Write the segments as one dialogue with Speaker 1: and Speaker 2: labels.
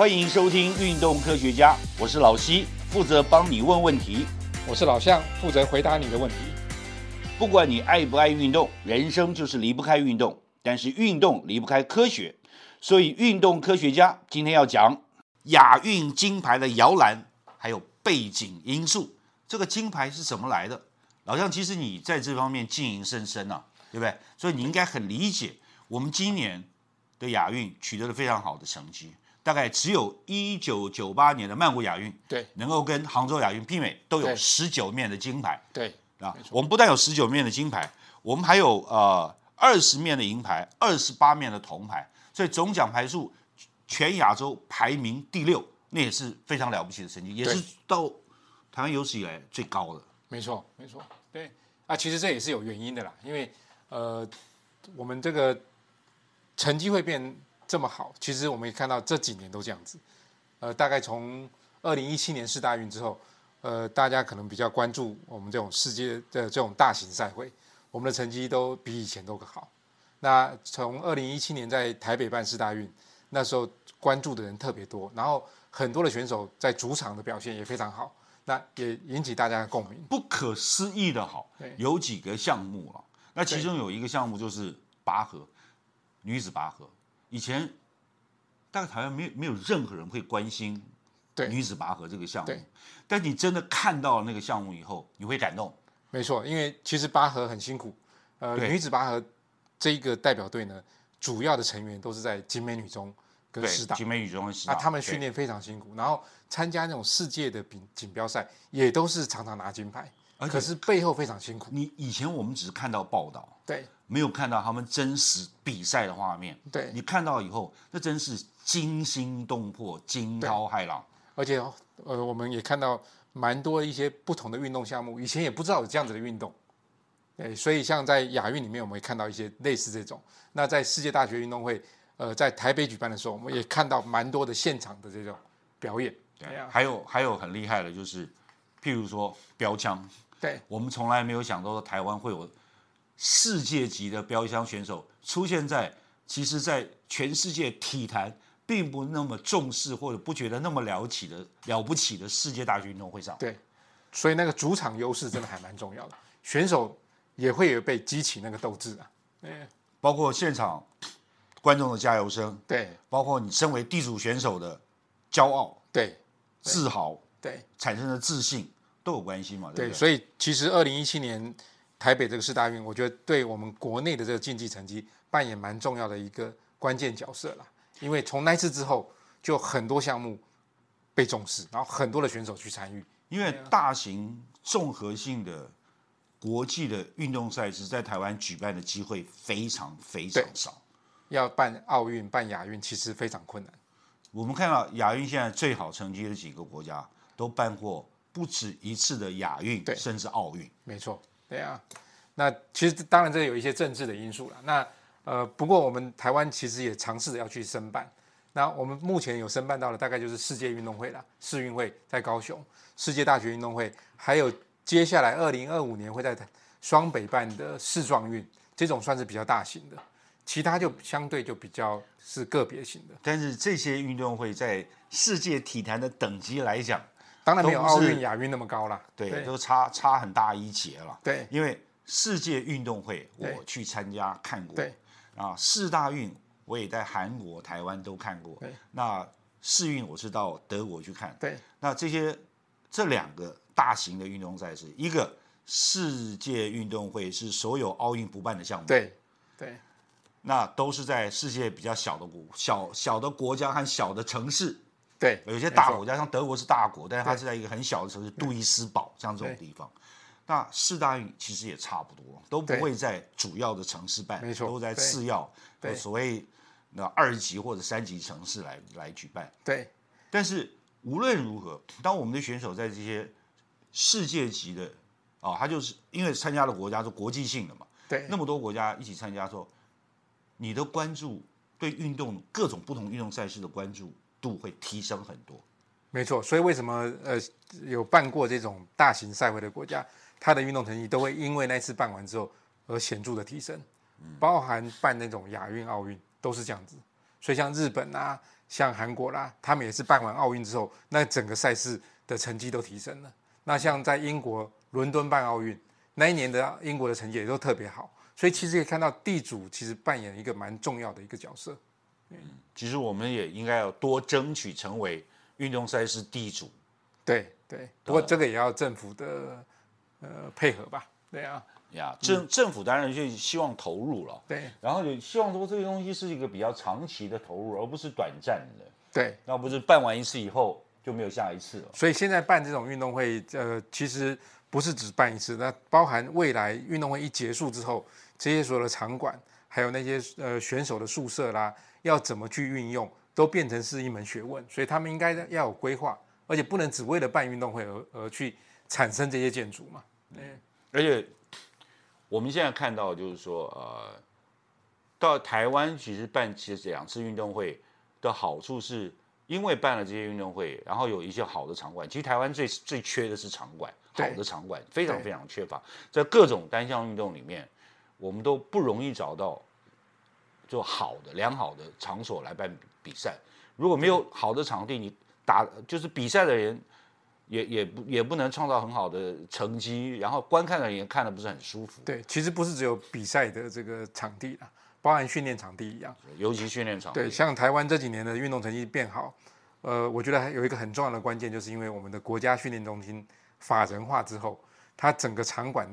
Speaker 1: 欢迎收听《运动科学家》，我是老西，负责帮你问问题。
Speaker 2: 我是老向，负责回答你的问题。
Speaker 1: 不管你爱不爱运动，人生就是离不开运动，但是运动离不开科学，所以运动科学家今天要讲亚运金牌的摇篮，还有背景因素。这个金牌是怎么来的？老向，其实你在这方面经营深深啊，对不对？所以你应该很理解我们今年的亚运取得了非常好的成绩。大概只有一九九八年的曼谷亚运，
Speaker 2: 对，
Speaker 1: 能够跟杭州亚运媲美，都有十九面的金牌。
Speaker 2: 对，
Speaker 1: 啊我们不但有十九面的金牌，我们还有呃二十面的银牌，二十八面的铜牌，所以总奖牌数全亚洲排名第六，那也是非常了不起的成绩，也是
Speaker 2: 对
Speaker 1: 到台湾有史以来最高的。
Speaker 2: 没错，没错。对啊，其实这也是有原因的啦，因为呃，我们这个成绩会变这么好，其实我们也看到这几年都这样子。呃，大概从二零一七年世大运之后，呃，大家可能比较关注我们这种世界的这种大型赛会，我们的成绩都比以前都好。那从二零一七年在台北办世大运，那时候关注的人特别多，然后很多的选手在主场的表现也非常好，那也引起大家的共鸣。
Speaker 1: 不可思议的好，有几个项目啊，那其中有一个项目就是拔河，女子拔河。以前大概台湾没有没有任何人会关心
Speaker 2: 对。
Speaker 1: 女子拔河这个项目，但你真的看到了那个项目以后，你会感动。
Speaker 2: 没错，因为其实拔河很辛苦，呃，女子拔河这一个代表队呢，主要的成员都是在景美女中跟
Speaker 1: 对，
Speaker 2: 师大，
Speaker 1: 景美女中跟师
Speaker 2: 啊，
Speaker 1: 大，
Speaker 2: 他们训练非常辛苦，然后参加那种世界的锦锦标赛，也都是常常拿金牌，可是背后非常辛苦。
Speaker 1: 你以前我们只是看到报道，
Speaker 2: 对
Speaker 1: 没有看到他们真实比赛的画面。
Speaker 2: 对，
Speaker 1: 你看到以后，那真是惊心动魄、惊涛骇浪。
Speaker 2: 而且呃，我们也看到蛮多一些不同的运动项目，以前也不知道有这样子的运动。哎，所以像在亚运里面，我们会看到一些类似这种。那在世界大学运动会，呃，在台北举办的时候，我们也看到蛮多的现场的这种表演。对啊，
Speaker 1: 还有还有很厉害的，就是譬如说标枪，
Speaker 2: 对。
Speaker 1: 我们从来没有想到台湾会有世界级的标枪选手出现在，其实，在全世界体坛并不那么重视或者不觉得那么了不起的了不起的世界大学运动会上。
Speaker 2: 对，所以那个主场优势真的还蛮重要的，选手也会有被激起那个斗志啊。对。
Speaker 1: 包括现场观众的加油声，
Speaker 2: 对。
Speaker 1: 包括你身为地主选手的骄傲、
Speaker 2: 对。
Speaker 1: 自豪
Speaker 2: 对。
Speaker 1: 产生的自信都有关系嘛？对
Speaker 2: 对，
Speaker 1: 对？
Speaker 2: 所以其实二零一七年台北这个世大运，我觉得对我们国内的这个竞技成绩扮演蛮重要的一个关键角色啦。因为从那次之后，就很多项目被重视，然后很多的选手去参与。
Speaker 1: 因为大型综合性的国际的运动赛事在台湾举办的机会非常非常少。
Speaker 2: 要办奥运、办亚运，其实非常困难。
Speaker 1: 我们看到亚运现在最好成绩的几个国家都办过不止一次的亚运，
Speaker 2: 对
Speaker 1: 甚至奥运。
Speaker 2: 没错，对啊。那其实当然这有一些政治的因素了。那呃，不过我们台湾其实也尝试着要去申办。那我们目前有申办到的大概就是世界运动会啦，世运会在高雄，世界大学运动会，还有接下来二零二五年会在双北办的世壮运，这种算是比较大型的，其他就相对就比较是个别型的。
Speaker 1: 但是这些运动会在世界体坛的等级来讲，
Speaker 2: 当然没有奥运、亚运那么高啦。
Speaker 1: 对，都差差很大一截了。
Speaker 2: 对。
Speaker 1: 因为世界运动会我去参加看过，
Speaker 2: 对。
Speaker 1: 啊，四大运我也在韩国、台湾都看过。
Speaker 2: 对。
Speaker 1: 那世运我是到德国去看。
Speaker 2: 对。
Speaker 1: 那这些这两个大型的运动赛事，一个世界运动会是所有奥运不办的项目，
Speaker 2: 对。对。
Speaker 1: 那都是在世界比较小的国小小的国家和小的城市，
Speaker 2: 对，
Speaker 1: 有些大国家，像德国是大国，但是它是在一个很小的城市，杜伊斯堡像这种地方。那四大运其实也差不多，都不会在主要的城市办，
Speaker 2: 没错
Speaker 1: 都在次要，
Speaker 2: 对
Speaker 1: 所谓那二级或者三级城市来来举办。
Speaker 2: 对。
Speaker 1: 但是无论如何，当我们的选手在这些世界级的啊，他就是因为参加的国家是国际性的嘛，
Speaker 2: 对。
Speaker 1: 那么多国家一起参加之后，你的关注对运动各种不同运动赛事的关注度会提升很多。
Speaker 2: 没错，所以为什么呃有办过这种大型赛会的国家，它的运动成绩都会因为那次办完之后而显著的提升，包含办那种亚运、奥运都是这样子。所以像日本啊，像韩国啦，他们也是办完奥运之后，那整个赛事的成绩都提升了。那像在英国伦敦办奥运那一年的英国的成绩也都特别好，所以其实可以看到地主其实扮演一个蛮重要的一个角色。
Speaker 1: 其实我们也应该要多争取成为运动赛事地主。
Speaker 2: 对对，不过这个也要政府的呃配合吧。对啊，
Speaker 1: 呀，政政府当然就希望投入了。
Speaker 2: 对，
Speaker 1: 然后就希望说这个东西是一个比较长期的投入，而不是短暂的。
Speaker 2: 对，
Speaker 1: 那不是办完一次以后就没有下一次了。
Speaker 2: 所以现在办这种运动会，呃，其实不是只办一次，那包含未来运动会一结束之后，这些所有的场馆，还有那些呃选手的宿舍啦，要怎么去运用，都变成是一门学问。所以他们应该要有规划，而且不能只为了办运动会而而去产生这些建筑嘛。嗯，
Speaker 1: 而且我们现在看到就是说，呃，到台湾其实办其实两次运动会的好处是，因为办了这些运动会，然后有一些好的场馆。其实台湾最最缺的是场馆，好的场馆非常非常缺乏，在各种单项运动里面，我们都不容易找到就好的良好的场所来办比赛。如果没有好的场地，你打就是比赛的人。也也不也不能创造很好的成绩，然后观看的人也看的不是很舒服。
Speaker 2: 对，其实不是只有比赛的这个场地啊，包含训练场地一样，
Speaker 1: 尤其训练场。
Speaker 2: 对，像台湾这几年的运动成绩变好，呃，我觉得还有一个很重要的关键，就是因为我们的国家训练中心法人化之后，它整个场馆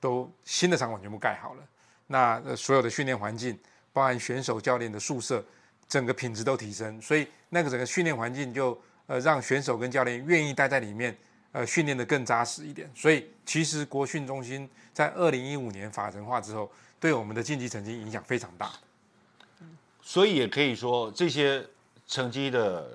Speaker 2: 都新的场馆全部盖好了，那所有的训练环境，包含选手教练的宿舍，整个品质都提升，所以那个整个训练环境就。呃，让选手跟教练愿意待在里面，呃，训练的更扎实一点。所以，其实国训中心在二零一五年法人化之后，对我们的竞技成绩影响非常大。
Speaker 1: 所以也可以说，这些成绩的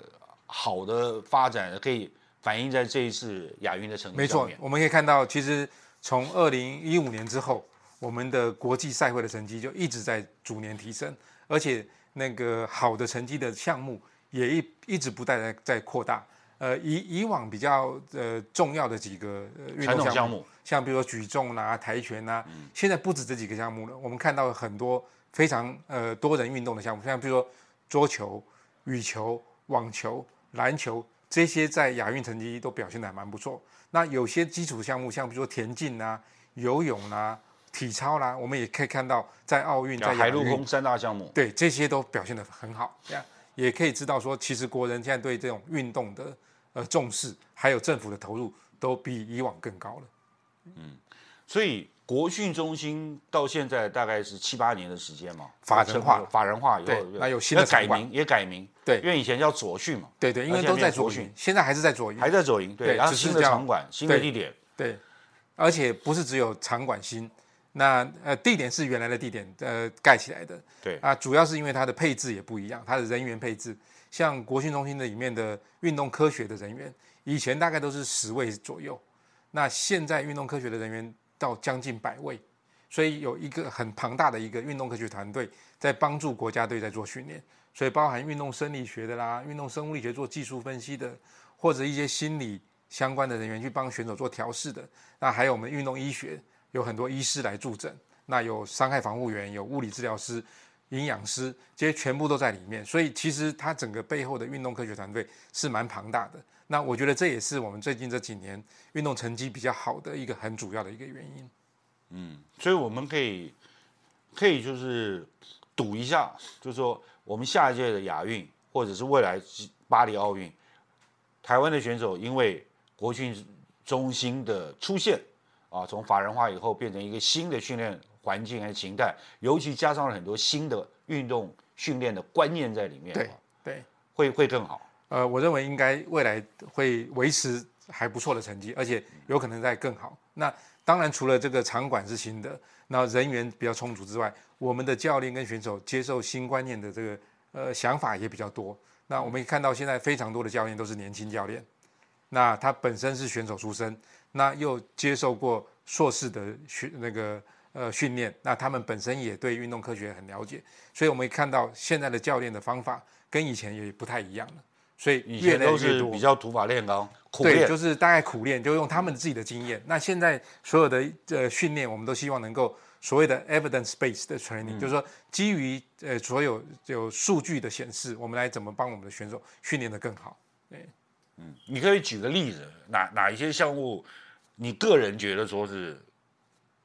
Speaker 1: 好的发展，可以反映在这一次亚运的成绩
Speaker 2: 没错，我们可以看到，其实从二零一五年之后，我们的国际赛会的成绩就一直在逐年提升，而且那个好的成绩的项目。也一一直不断在在扩大，呃，以以往比较呃重要的几个运动项目，像比如说举重啦、跆拳啦，现在不止这几个项目了。我们看到很多非常呃多人运动的项目，像比如说桌球、羽球、网球、篮球这些，在亚运成绩都表现的还蛮不错。那有些基础项目，像比如说田径啦、游泳啦、体操啦，我们也可以看到在奥运、在
Speaker 1: 海陆空三大项目，
Speaker 2: 对这些都表现的很好，这样。也可以知道说，其实国人现在对这种运动的呃重视，还有政府的投入，都比以往更高了。
Speaker 1: 嗯，所以国训中心到现在大概是七八年的时间嘛，
Speaker 2: 法人化，
Speaker 1: 法人化以后，
Speaker 2: 那有新的
Speaker 1: 改名，也改名，
Speaker 2: 对，
Speaker 1: 因为以前叫左训嘛，
Speaker 2: 对对，因为都在左训，现在还是在左营，
Speaker 1: 还在左营，对，然后新的场馆，新的地点，
Speaker 2: 对，而且不是只有场馆新。那呃地点是原来的地点，呃盖起来的。
Speaker 1: 对
Speaker 2: 啊，主要是因为它的配置也不一样，它的人员配置，像国训中心的里面的运动科学的人员，以前大概都是十位左右，那现在运动科学的人员到将近百位，所以有一个很庞大的一个运动科学团队在帮助国家队在做训练，所以包含运动生理学的啦，运动生物力学做技术分析的，或者一些心理相关的人员去帮选手做调试的，那还有我们运动医学。有很多医师来助诊，那有伤害防护员，有物理治疗师、营养师，这些全部都在里面。所以其实它整个背后的运动科学团队是蛮庞大的。那我觉得这也是我们最近这几年运动成绩比较好的一个很主要的一个原因。
Speaker 1: 嗯，所以我们可以可以就是赌一下，就是说我们下一届的亚运或者是未来巴黎奥运，台湾的选手因为国训中心的出现。啊，从法人化以后变成一个新的训练环境和形态，尤其加上了很多新的运动训练的观念在里面，
Speaker 2: 对对，
Speaker 1: 会会更好。
Speaker 2: 呃，我认为应该未来会维持还不错的成绩，而且有可能在更好。那当然，除了这个场馆是新的，那人员比较充足之外，我们的教练跟选手接受新观念的这个呃想法也比较多。那我们看到现在非常多的教练都是年轻教练，那他本身是选手出身。那又接受过硕士的训那个呃训练，那他们本身也对运动科学很了解，所以我们看到现在的教练的方法跟以前也不太一样了，所以
Speaker 1: 以前都是比较土法炼钢，苦
Speaker 2: 练，就是大概苦练，就用他们自己的经验。那现在所有的呃训练，我们都希望能够所谓的 evidence based 的 training，、就是说基于呃所有有数据的显示，我们来怎么帮我们的选手训练得更好。对。
Speaker 1: 你可以举个例子，哪哪一些项目，你个人觉得说是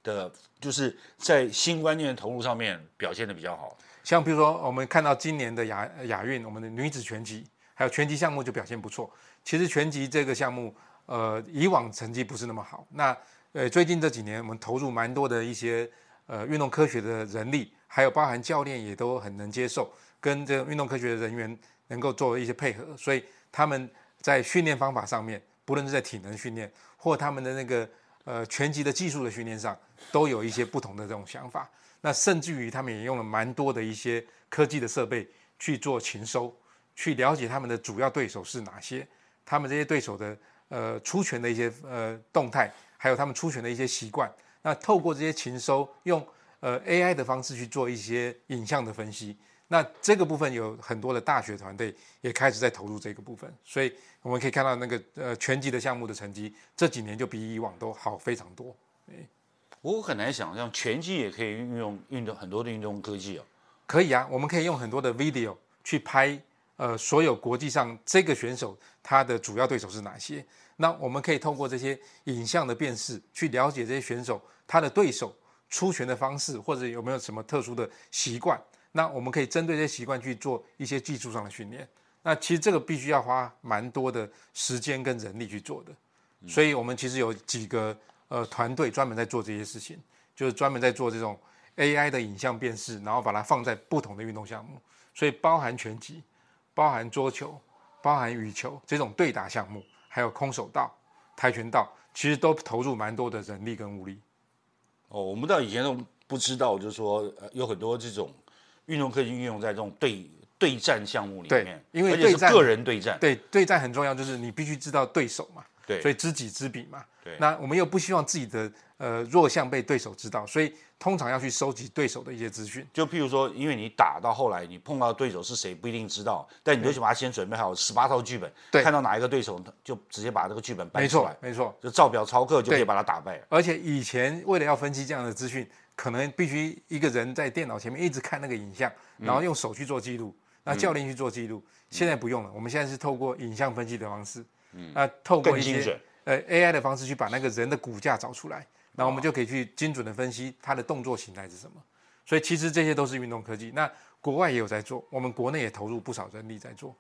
Speaker 1: 的，就是在新观念投入上面表现的比较好。
Speaker 2: 像比如说，我们看到今年的亚亚运，我们的女子拳击还有拳击项目就表现不错。其实拳击这个项目，呃，以往成绩不是那么好。那呃，最近这几年我们投入蛮多的一些呃运动科学的人力，还有包含教练也都很能接受，跟这个运动科学的人员能够做一些配合，所以他们在训练方法上面，不论是在体能训练或他们的那个呃拳击的技术的训练上，都有一些不同的这种想法。那甚至于他们也用了蛮多的一些科技的设备去做勤收，去了解他们的主要对手是哪些，他们这些对手的呃出拳的一些呃动态，还有他们出拳的一些习惯。那透过这些勤收，用呃 AI 的方式去做一些影像的分析。那这个部分有很多的大学团队也开始在投入这个部分，所以我们可以看到那个呃拳击的项目的成绩这几年就比以往都好非常多。
Speaker 1: 我很难想象拳击也可以运用运动很多的运动科技哦。
Speaker 2: 可以啊，我们可以用很多的 video 去拍，呃，所有国际上这个选手他的主要对手是哪些。那我们可以透过这些影像的辨识，去了解这些选手他的对手出拳的方式，或者有没有什么特殊的习惯。那我们可以针对这些习惯去做一些技术上的训练。那其实这个必须要花蛮多的时间跟人力去做的。所以我们其实有几个呃团队专门在做这些事情，就是专门在做这种 AI 的影像辨识，然后把它放在不同的运动项目，所以包含拳击、包含桌球、包含羽球这种对打项目，还有空手道、跆拳道，其实都投入蛮多的人力跟物力。
Speaker 1: 哦，我们到以前都不知道，就是说呃有很多这种运动科技运用在这种对对战项目里
Speaker 2: 对
Speaker 1: 面，
Speaker 2: 因为对
Speaker 1: 个人对战，
Speaker 2: 对，对战很重要，就是你必须知道对手嘛，
Speaker 1: 对
Speaker 2: 所以知己知彼嘛。
Speaker 1: 对
Speaker 2: 那我们又不希望自己的呃弱项被对手知道，所以通常要去收集对手的一些资讯。
Speaker 1: 就譬如说，因为你打到后来，你碰到对手是谁不一定知道，但你就去把它先准备好十八套剧本，
Speaker 2: 对
Speaker 1: 看到哪一个对手就直接把这个剧本搬出来，，
Speaker 2: 错没错。
Speaker 1: 就照表操课就可以把它打败了。
Speaker 2: 而且以前为了要分析这样的资讯，可能必须一个人在电脑前面一直看那个影像，
Speaker 1: 嗯
Speaker 2: 然后用手去做记录，那教练去做记录。现在不用了，我们现在是透过影像分析的方式，那透过一些呃 AI 的方式去把那个人的骨架找出来，然后我们就可以去精准的分析他的动作形态是什么。所以其实这些都是运动科技，那国外也有在做，我们国内也投入不少人力在做。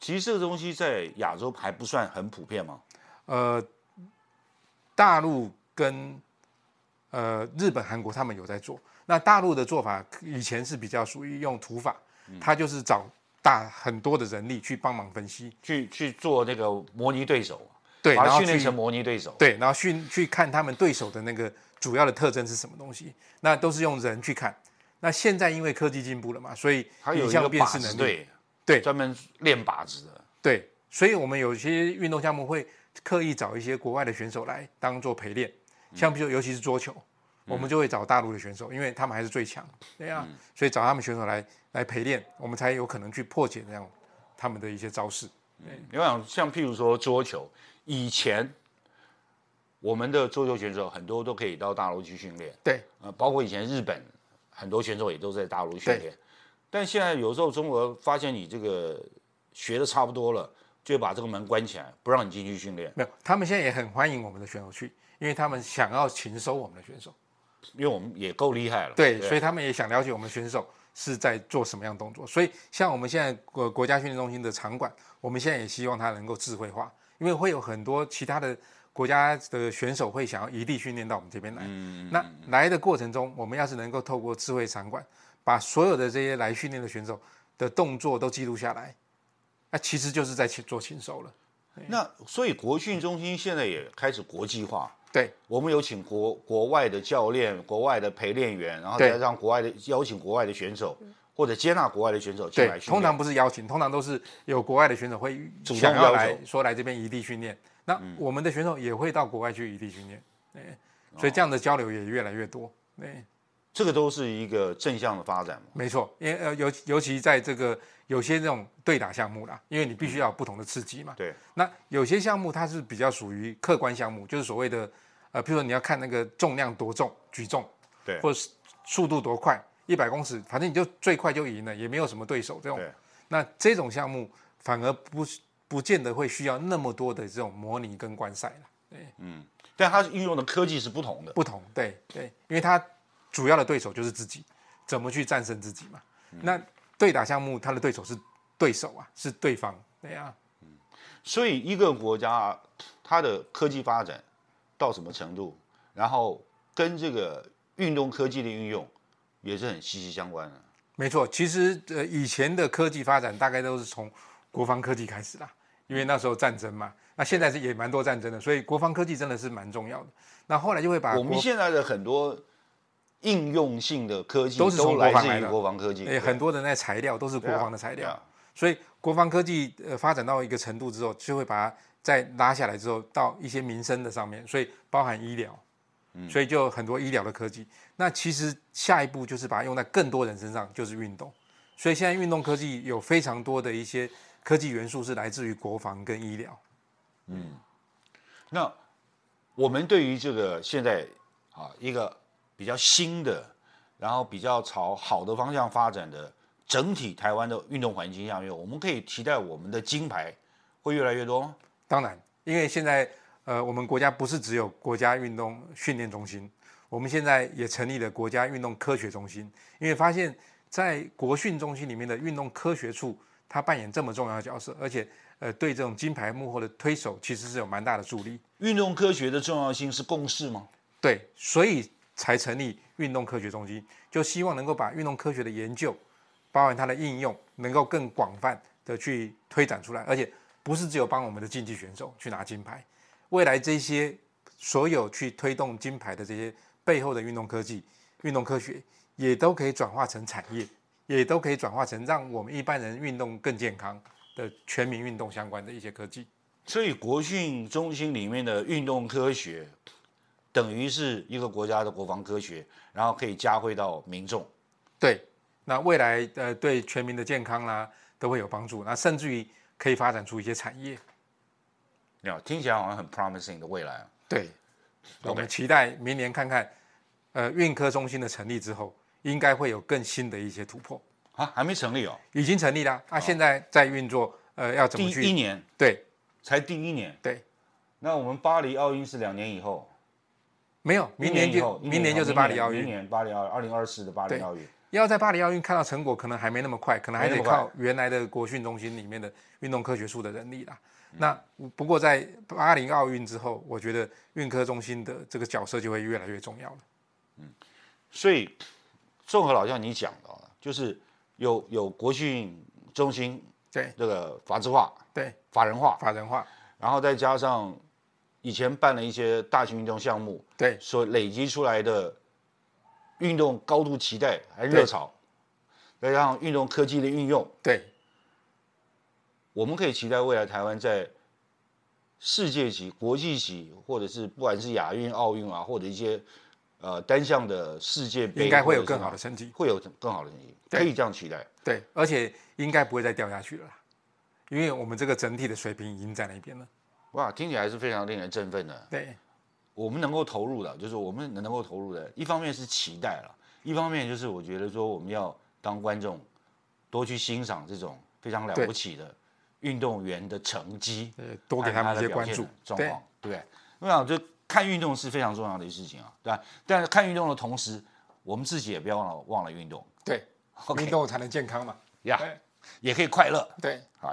Speaker 1: 其实这个东西在亚洲还不算很普遍嘛。
Speaker 2: 呃，大陆跟呃日本、韩国他们有在做。那大陆的做法以前是比较属于用土法，他就是找大很多的人力去帮忙分析，
Speaker 1: 去去做那个模拟对手，
Speaker 2: 对，
Speaker 1: 把
Speaker 2: 然后
Speaker 1: 训练成模拟对手。
Speaker 2: 对，然后训去看他们对手的那个主要的特征是什么东西，那都是用人去看。那现在因为科技进步了嘛，所以影像辨识能力，对
Speaker 1: 专门练靶子的。
Speaker 2: 对，所以我们有些运动项目会刻意找一些国外的选手来当做陪练，像比如尤其是桌球，我们就会找大陆的选手，因为他们还是最强，对啊，所以找他们选手来来陪练，我们才有可能去破解这样他们的一些招式。
Speaker 1: 你想，像譬如说桌球，以前我们的桌球选手很多都可以到大陆去训练，
Speaker 2: 对，
Speaker 1: 呃，包括以前日本很多选手也都在大陆训练，但现在有时候中国发现你这个学的差不多了，就把这个门关起来，不让你进去训练，
Speaker 2: 没有，他们现在也很欢迎我们的选手去，因为他们想要勤收我们的选手，
Speaker 1: 因为我们也够厉害了。
Speaker 2: 对，所以他们也想了解我们选手是在做什么样动作。所以像我们现在国国家训练中心的场馆，我们现在也希望它能够智慧化，因为会有很多其他的国家的选手会想要异地训练到我们这边来。那来的过程中，我们要是能够透过智慧场馆，把所有的这些来训练的选手的动作都记录下来，那其实就是在去做勤手了。
Speaker 1: 那所以国训中心现在也开始国际化。
Speaker 2: 对，
Speaker 1: 我们有请国国外的教练、国外的陪练员，然后再让国外的邀请国外的选手，或者接纳国外的选手进来，训练。
Speaker 2: 通常不是邀请，通常都是有国外的选手会
Speaker 1: 主动
Speaker 2: 想要来说来这边异地训练，那我们的选手也会到国外去异地训练，对，所以这样的交流也越来越多，对，
Speaker 1: 这个都是一个正向的发展嘛。
Speaker 2: 没错，因为呃尤尤其在这个有些这种对打项目啦，因为你必须要有不同的刺激嘛，
Speaker 1: 对，
Speaker 2: 那有些项目它是比较属于客观项目，就是所谓的呃，譬如说你要看那个重量多重，举重，
Speaker 1: 对。
Speaker 2: 或者是速度多快，一百公尺，反正你就最快就赢了，也没有什么对手这种。那这种项目反而不不见得会需要那么多的这种模拟跟观赛了，
Speaker 1: 但它运用的科技是不同的。
Speaker 2: 不同，对对，因为它主要的对手就是自己，怎么去战胜自己嘛。那对打项目，它的对手是对手啊，是对方，对啊，
Speaker 1: 所以一个国家它的科技发展到什么程度，然后跟这个运动科技的运用也是很息息相关的。
Speaker 2: 没错。其实呃，以前的科技发展大概都是从国防科技开始啦，因为那时候战争嘛。那现在是也蛮多战争的，所以国防科技真的是蛮重要的。那后来就会把
Speaker 1: 我们
Speaker 2: 国
Speaker 1: 现在的很多应用性的科技
Speaker 2: 都是从国防来的
Speaker 1: 国防科技，
Speaker 2: 诶很多的那材料都是国防的材料。
Speaker 1: 啊
Speaker 2: 所以国防科技呃发展到一个程度之后，就会把它再拉下来之后，到一些民生的上面，所以包含医疗，所以就很多医疗的科技。那其实下一步就是把它用在更多人身上，就是运动。所以现在运动科技有非常多的一些科技元素是来自于国防跟医疗。
Speaker 1: 嗯那我们对于这个现在啊一个比较新的，然后比较朝好的方向发展的整体台湾的运动环境下面，我们可以期待我们的金牌会越来越多吗？
Speaker 2: 当然，因为现在呃，我们国家不是只有国家运动训练中心，我们现在也成立了国家运动科学中心，因为发现，在国训中心里面的运动科学处，它扮演这么重要的角色，而且呃，对这种金牌幕后的推手其实是有蛮大的助力。
Speaker 1: 运动科学的重要性是共识吗？
Speaker 2: 对，所以才成立运动科学中心，就希望能够把运动科学的研究，包含它的应用，能够更广泛的去推展出来，而且不是只有帮我们的竞技选手去拿金牌，未来这些所有去推动金牌的这些背后的运动科技、运动科学，也都可以转化成产业，也都可以转化成让我们一般人运动更健康的全民运动相关的一些科技。
Speaker 1: 所以国训中心里面的运动科学，等于是一个国家的国防科学，然后可以加惠到民众。
Speaker 2: 对，那未来呃对全民的健康啦都会有帮助，那甚至于可以发展出一些产业。
Speaker 1: 那听起来好像很 promising 的未来啊。
Speaker 2: 对，我们期待明年看看，呃，运科中心的成立之后，应该会有更新的一些突破。
Speaker 1: 啊，还没成立哦，
Speaker 2: 已经成立了，那、现在在运作，呃，要怎
Speaker 1: 第
Speaker 2: 么去？
Speaker 1: 一年
Speaker 2: 对
Speaker 1: 才第一年。
Speaker 2: 对，
Speaker 1: 那我们巴黎奥运是两年以后，
Speaker 2: 没有，明年就明年就是巴黎奥运
Speaker 1: 明
Speaker 2: 运。
Speaker 1: 年巴黎奥二零二四的巴黎
Speaker 2: 对
Speaker 1: 奥运。
Speaker 2: 要在巴黎奥运看到成果，可能还没那么快，可能还得靠原来的国训中心里面的运动科学处的人力啦。
Speaker 1: 嗯
Speaker 2: 那不过在巴黎奥运之后，我觉得运科中心的这个角色就会越来越重要了。
Speaker 1: 所以，综合老像你讲的啊，就是有有国训中心
Speaker 2: 对
Speaker 1: 这个法制化、
Speaker 2: 对，
Speaker 1: 法人化，
Speaker 2: 法人化，
Speaker 1: 然后再加上以前办了一些大型运动项目，
Speaker 2: 对
Speaker 1: 所累积出来的运动高度期待还热潮，再加上运动科技的运用，
Speaker 2: 对
Speaker 1: 我们可以期待未来台湾在世界级、国际级，或者是不管是亚运、奥运啊，或者一些呃单项的世界杯，
Speaker 2: 应该会有更好的成绩。
Speaker 1: 会有更好的成绩，可以这样期待。
Speaker 2: 对，而且应该不会再掉下去了啦，因为我们这个整体的水平已经在那边了。
Speaker 1: 哇，听起来是非常令人振奋的。
Speaker 2: 对
Speaker 1: 我们能够投入的，就是我们能够投入的，一方面是期待了，一方面就是我觉得说我们要当观众，多去欣赏这种非常了不起的运动员的成绩，
Speaker 2: 呃，多给他们一些
Speaker 1: 和
Speaker 2: 关注。
Speaker 1: 状
Speaker 2: 对
Speaker 1: 况，对不对？我想这看运动是非常重要的一事情啊，对吧？但是看运动的同时，我们自己也不要忘了忘了运动
Speaker 2: 对运动才能健康嘛。
Speaker 1: 呀也可以快乐。
Speaker 2: 对，
Speaker 1: 好，